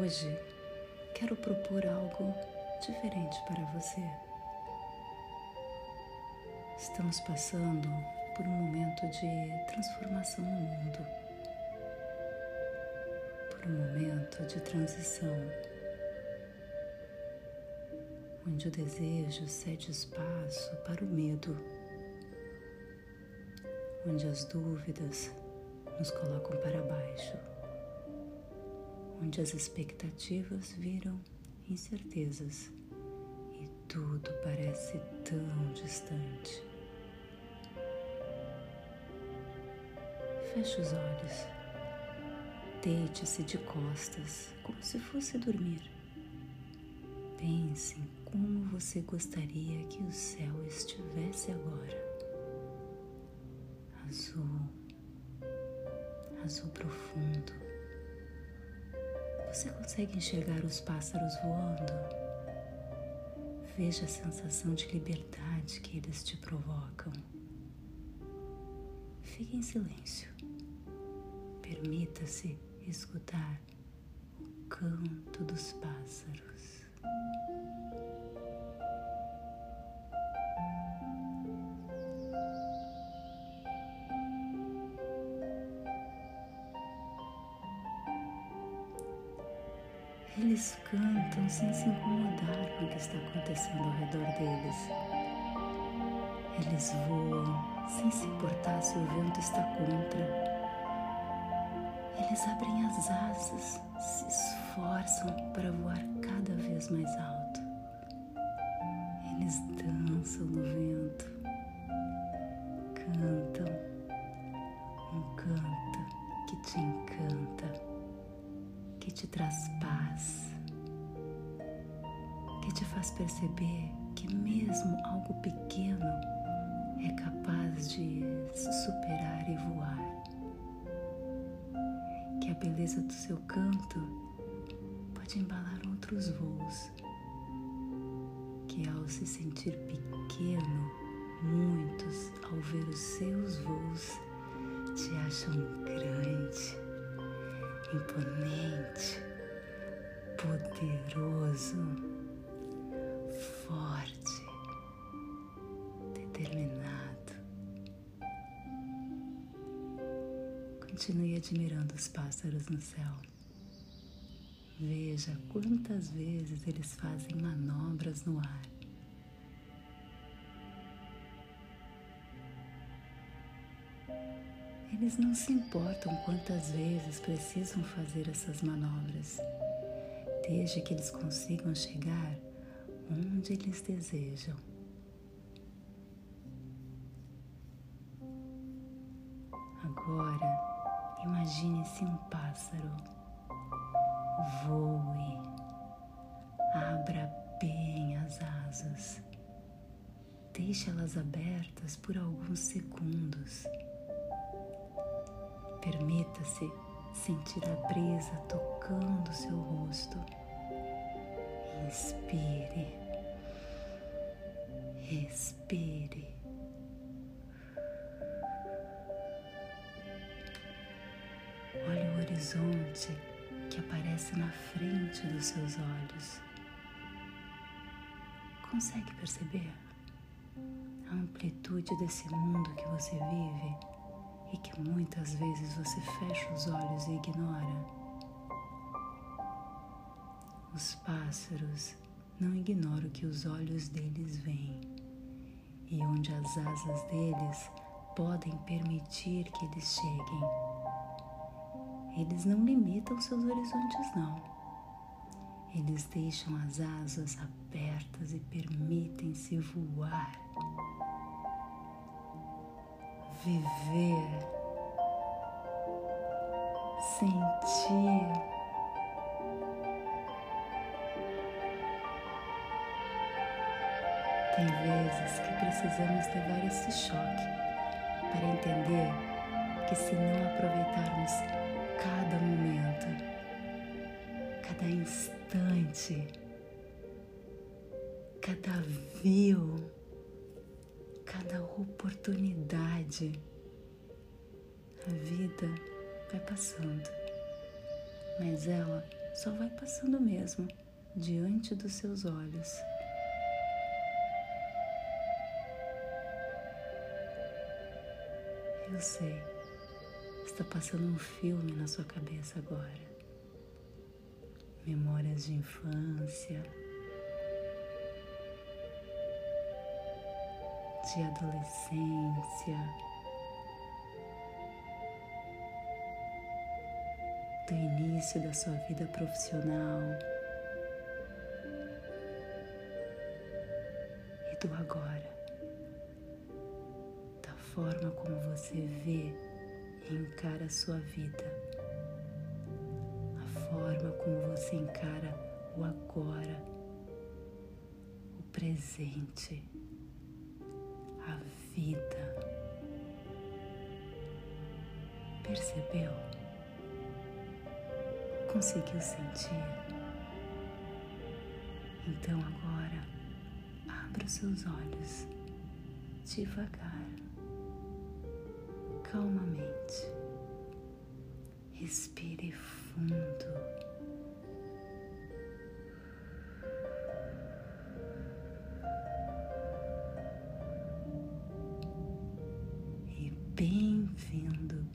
Hoje quero propor algo diferente para você. Estamos passando por um momento de transformação no mundo, por um momento de transição, onde o desejo cede espaço para o medo, onde as dúvidas nos colocam para baixo onde as expectativas viram incertezas e tudo parece tão distante. Feche os olhos, deite-se de costas, como se fosse dormir. Pense em como você gostaria que o céu estivesse agora. Azul, azul profundo você consegue enxergar os pássaros voando? Veja a sensação de liberdade que eles te provocam. Fique em silêncio. Permita-se escutar o canto dos pássaros. Eles cantam sem se incomodar com o que está acontecendo ao redor deles. Eles voam sem se importar se o vento está contra. Eles abrem as asas, se esforçam para voar cada vez mais alto. Que te traz paz, que te faz perceber que mesmo algo pequeno é capaz de se superar e voar. Que a beleza do seu canto pode embalar outros voos. Que ao se sentir pequeno, muitos, ao ver os seus voos, te acham imponente, poderoso, forte, determinado. Continue admirando os pássaros no céu. Veja quantas vezes eles fazem manobras no ar. Eles não se importam quantas vezes precisam fazer essas manobras, desde que eles consigam chegar onde eles desejam. Agora, imagine-se um pássaro. Voe, abra bem as asas, deixe elas abertas por alguns segundos Permita-se sentir a brisa tocando seu rosto. Inspire, respire. Olhe o horizonte que aparece na frente dos seus olhos. Consegue perceber a amplitude desse mundo que você vive? E que muitas vezes você fecha os olhos e ignora. Os pássaros não ignoram que os olhos deles veem e onde as asas deles podem permitir que eles cheguem. Eles não limitam seus horizontes, não. Eles deixam as asas abertas e permitem-se voar viver, sentir. Tem vezes que precisamos levar esse choque para entender que se não aproveitarmos cada momento, cada instante, cada view, cada oportunidade. A vida vai passando, mas ela só vai passando mesmo diante dos seus olhos. Eu sei, está passando um filme na sua cabeça agora. Memórias de infância, de adolescência. Do início da sua vida profissional. E do agora, da forma como você vê e encara a sua vida, a forma como você encara o agora, o presente, vida. Percebeu? Conseguiu sentir? Então agora abra os seus olhos devagar, calmamente. Respire fundo. Bem-vindo